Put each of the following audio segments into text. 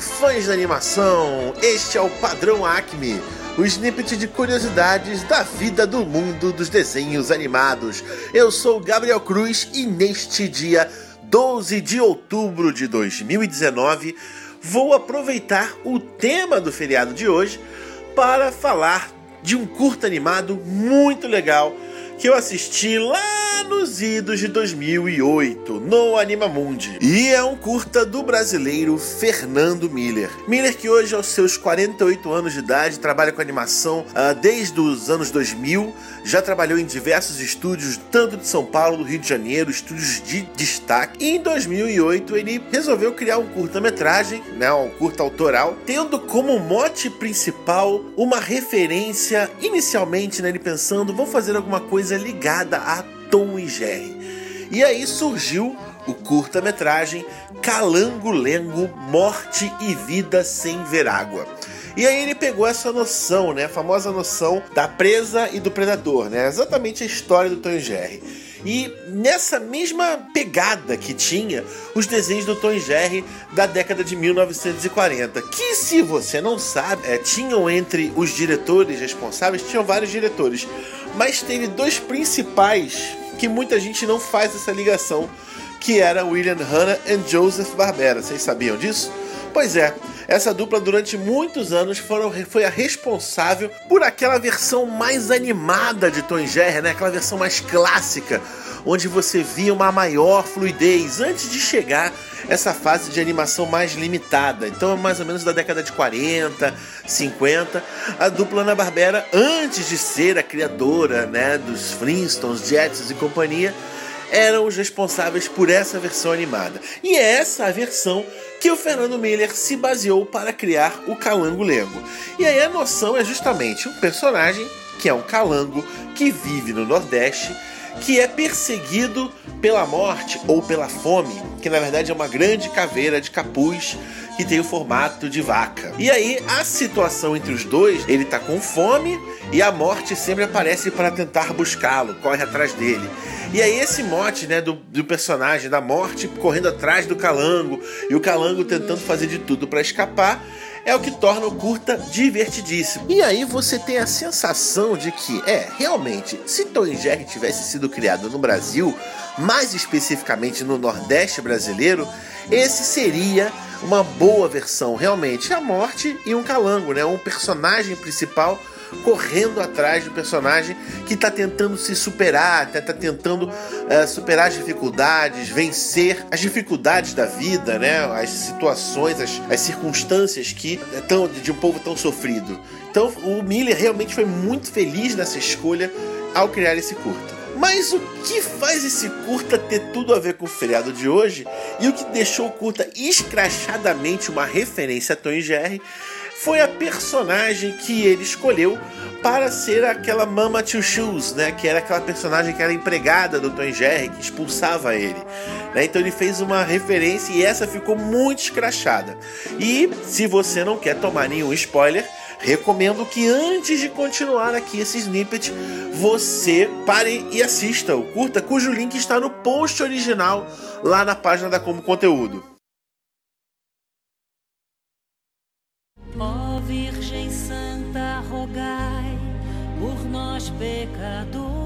Fãs da animação! Este é o Padrão Acme, o snippet de curiosidades da vida do mundo dos desenhos animados. Eu sou Gabriel Cruz e neste dia 12 de outubro de 2019 vou aproveitar o tema do feriado de hoje para falar de um curto animado muito legal que eu assisti lá nos idos de 2008, no Animamundi. E é um curta do brasileiro Fernando Miller. Miller que hoje aos seus 48 anos de idade trabalha com animação uh, desde os anos 2000, já trabalhou em diversos estúdios, tanto de São Paulo, do Rio de Janeiro, estúdios de destaque. E em 2008 ele resolveu criar um curta-metragem, né, um curta autoral, tendo como mote principal uma referência inicialmente, né, ele pensando, vou fazer alguma coisa ligada a Tom e Jerry. E aí surgiu o curta-metragem Calango Lengo Morte e Vida Sem Ver Água. E aí ele pegou essa noção, né, a famosa noção da presa e do predador, né, exatamente a história do Tom e Jerry. E nessa mesma pegada que tinha os desenhos do Tom e Jerry da década de 1940, que se você não sabe, é, tinham entre os diretores responsáveis, tinham vários diretores, mas teve dois principais que muita gente não faz essa ligação, que era William Hanna e Joseph Barbera. Vocês sabiam disso? Pois é, essa dupla durante muitos anos foram, foi a responsável por aquela versão mais animada de Tom Jerry, né? aquela versão mais clássica, onde você via uma maior fluidez antes de chegar essa fase de animação mais limitada. Então, mais ou menos da década de 40, 50, a dupla Ana Barbera, antes de ser a criadora né, dos Flintstones, Jetsons e companhia, eram os responsáveis por essa versão animada. E é essa a versão que o Fernando Miller se baseou para criar o Calango Lengo. E aí a noção é justamente um personagem que é um calango que vive no Nordeste que é perseguido pela morte ou pela fome, que na verdade é uma grande caveira de capuz que tem o formato de vaca. E aí a situação entre os dois, ele tá com fome e a morte sempre aparece para tentar buscá-lo, corre atrás dele. E aí esse mote, né, do, do personagem da morte correndo atrás do calango e o calango tentando fazer de tudo para escapar, é o que torna o curta divertidíssimo. E aí você tem a sensação de que, é, realmente, se Tom e Jerry tivesse sido criado no Brasil, mais especificamente no Nordeste brasileiro, esse seria uma boa versão, realmente. A morte e um calango, né? Um personagem principal correndo atrás do personagem que está tentando se superar, está tentando uh, superar as dificuldades, vencer as dificuldades da vida, né? As situações, as, as circunstâncias que tão, de um povo tão sofrido. Então o Miller realmente foi muito feliz nessa escolha ao criar esse curta. Mas o que faz esse curta ter tudo a ver com o feriado de hoje e o que deixou o curta escrachadamente uma referência a Tom e Jerry foi a personagem que ele escolheu para ser aquela Mama Two Shoes, né? Que era aquela personagem que era empregada do Tom Jerry, que expulsava ele. Né? Então ele fez uma referência e essa ficou muito escrachada. E se você não quer tomar nenhum spoiler, recomendo que antes de continuar aqui esse snippet, você pare e assista o curta, cujo link está no post original lá na página da Como Conteúdo. Nós pecadores.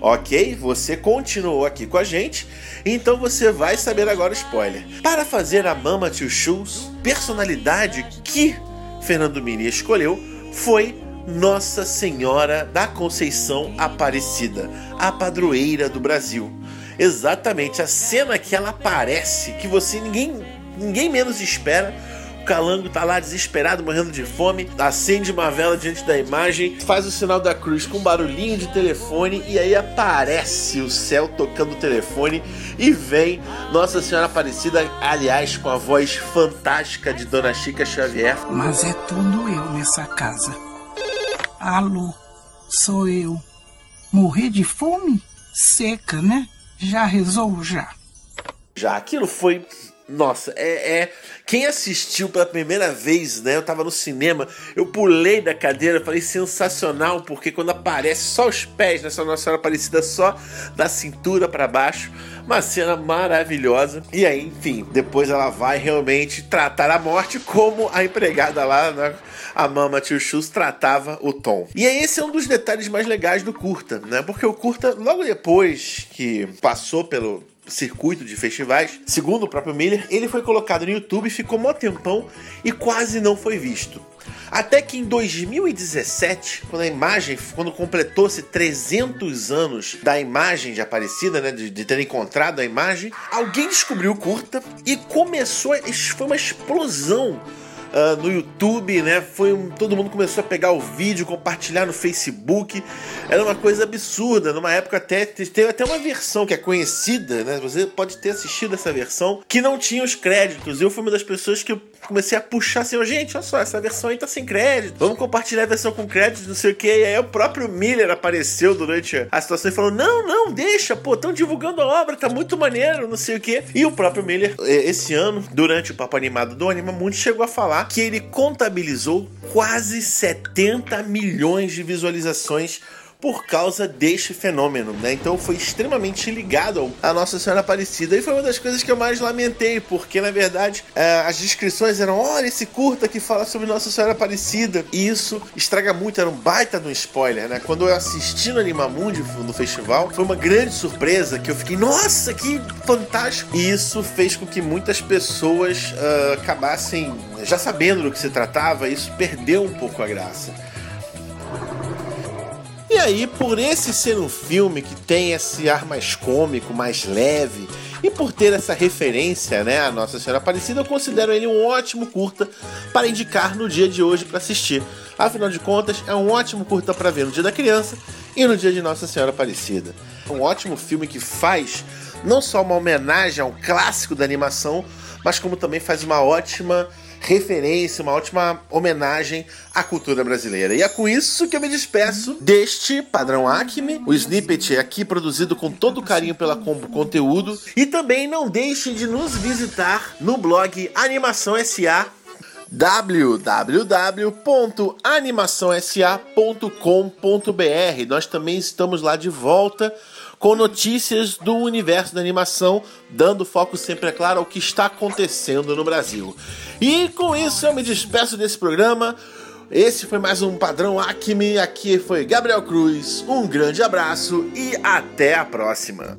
Ok, você continuou aqui com a gente, então você vai saber agora o spoiler. Para fazer a Mama Two Shoes, personalidade que Fernando Mini escolheu foi Nossa Senhora da Conceição Aparecida, a padroeira do Brasil. Exatamente a cena que ela aparece, que você ninguém ninguém menos espera calango tá lá desesperado, morrendo de fome, acende uma vela diante da imagem, faz o sinal da cruz com um barulhinho de telefone e aí aparece o céu tocando o telefone e vem Nossa Senhora Aparecida, aliás, com a voz fantástica de Dona Chica Xavier. Mas é tudo eu nessa casa. Alô, sou eu. Morrer de fome? Seca, né? Já rezou já. Já aquilo foi nossa, é, é, Quem assistiu pela primeira vez, né? Eu tava no cinema, eu pulei da cadeira, falei sensacional, porque quando aparece só os pés nessa Nossa Senhora Aparecida, só da cintura para baixo, uma cena maravilhosa. E aí, enfim, depois ela vai realmente tratar a morte como a empregada lá, né? a Mama Tio Shoes tratava o Tom. E aí, esse é um dos detalhes mais legais do curta, né? Porque o curta, logo depois que passou pelo circuito de festivais, segundo o próprio Miller, ele foi colocado no YouTube, ficou mó tempão e quase não foi visto. Até que em 2017, quando a imagem, quando completou-se 300 anos da imagem de Aparecida, né, de, de ter encontrado a imagem, alguém descobriu o curta e começou, foi uma explosão uh, no YouTube, né? Foi um, todo mundo começou a pegar o vídeo, compartilhar no Facebook. Era uma coisa absurda. Numa época até teve até uma versão que é conhecida, né? Você pode ter assistido essa versão que não tinha os créditos. Eu fui uma das pessoas que comecei a puxar assim, oh, gente, olha só, essa versão aí tá sem crédito. Vamos compartilhar a versão com crédito, não sei o que. E aí o próprio Miller apareceu durante a situação e falou: Não, não, deixa, pô, estão divulgando a obra, tá muito maneiro, não sei o que. E o próprio Miller, esse ano, durante o papo animado do Anima Mundi, chegou a falar que ele contabilizou quase 70 milhões de visualizações por causa deste fenômeno, né? Então foi extremamente ligado à Nossa Senhora Aparecida e foi uma das coisas que eu mais lamentei, porque na verdade é, as descrições eram: olha esse curta que fala sobre Nossa Senhora Aparecida, e isso estraga muito, era um baita de um spoiler, né? Quando eu assisti no Animamundi no festival, foi uma grande surpresa que eu fiquei, nossa, que fantástico! E isso fez com que muitas pessoas uh, acabassem já sabendo do que se tratava, isso perdeu um pouco a graça. E aí, por esse ser um filme que tem esse ar mais cômico, mais leve, e por ter essa referência, né, a Nossa Senhora Aparecida, eu considero ele um ótimo curta para indicar no dia de hoje para assistir. Afinal de contas, é um ótimo curta para ver no Dia da Criança e no Dia de Nossa Senhora Aparecida. Um ótimo filme que faz não só uma homenagem ao clássico da animação, mas como também faz uma ótima referência, uma ótima homenagem à cultura brasileira. E é com isso que eu me despeço deste padrão Acme. O snippet é aqui produzido com todo carinho pela Combo Conteúdo. E também não deixe de nos visitar no blog Animação SA www.animaçãosa.com.br. Nós também estamos lá de volta com notícias do universo da animação, dando foco sempre, é claro, ao que está acontecendo no Brasil. E com isso eu me despeço desse programa. Esse foi mais um Padrão Acme. Aqui foi Gabriel Cruz. Um grande abraço e até a próxima.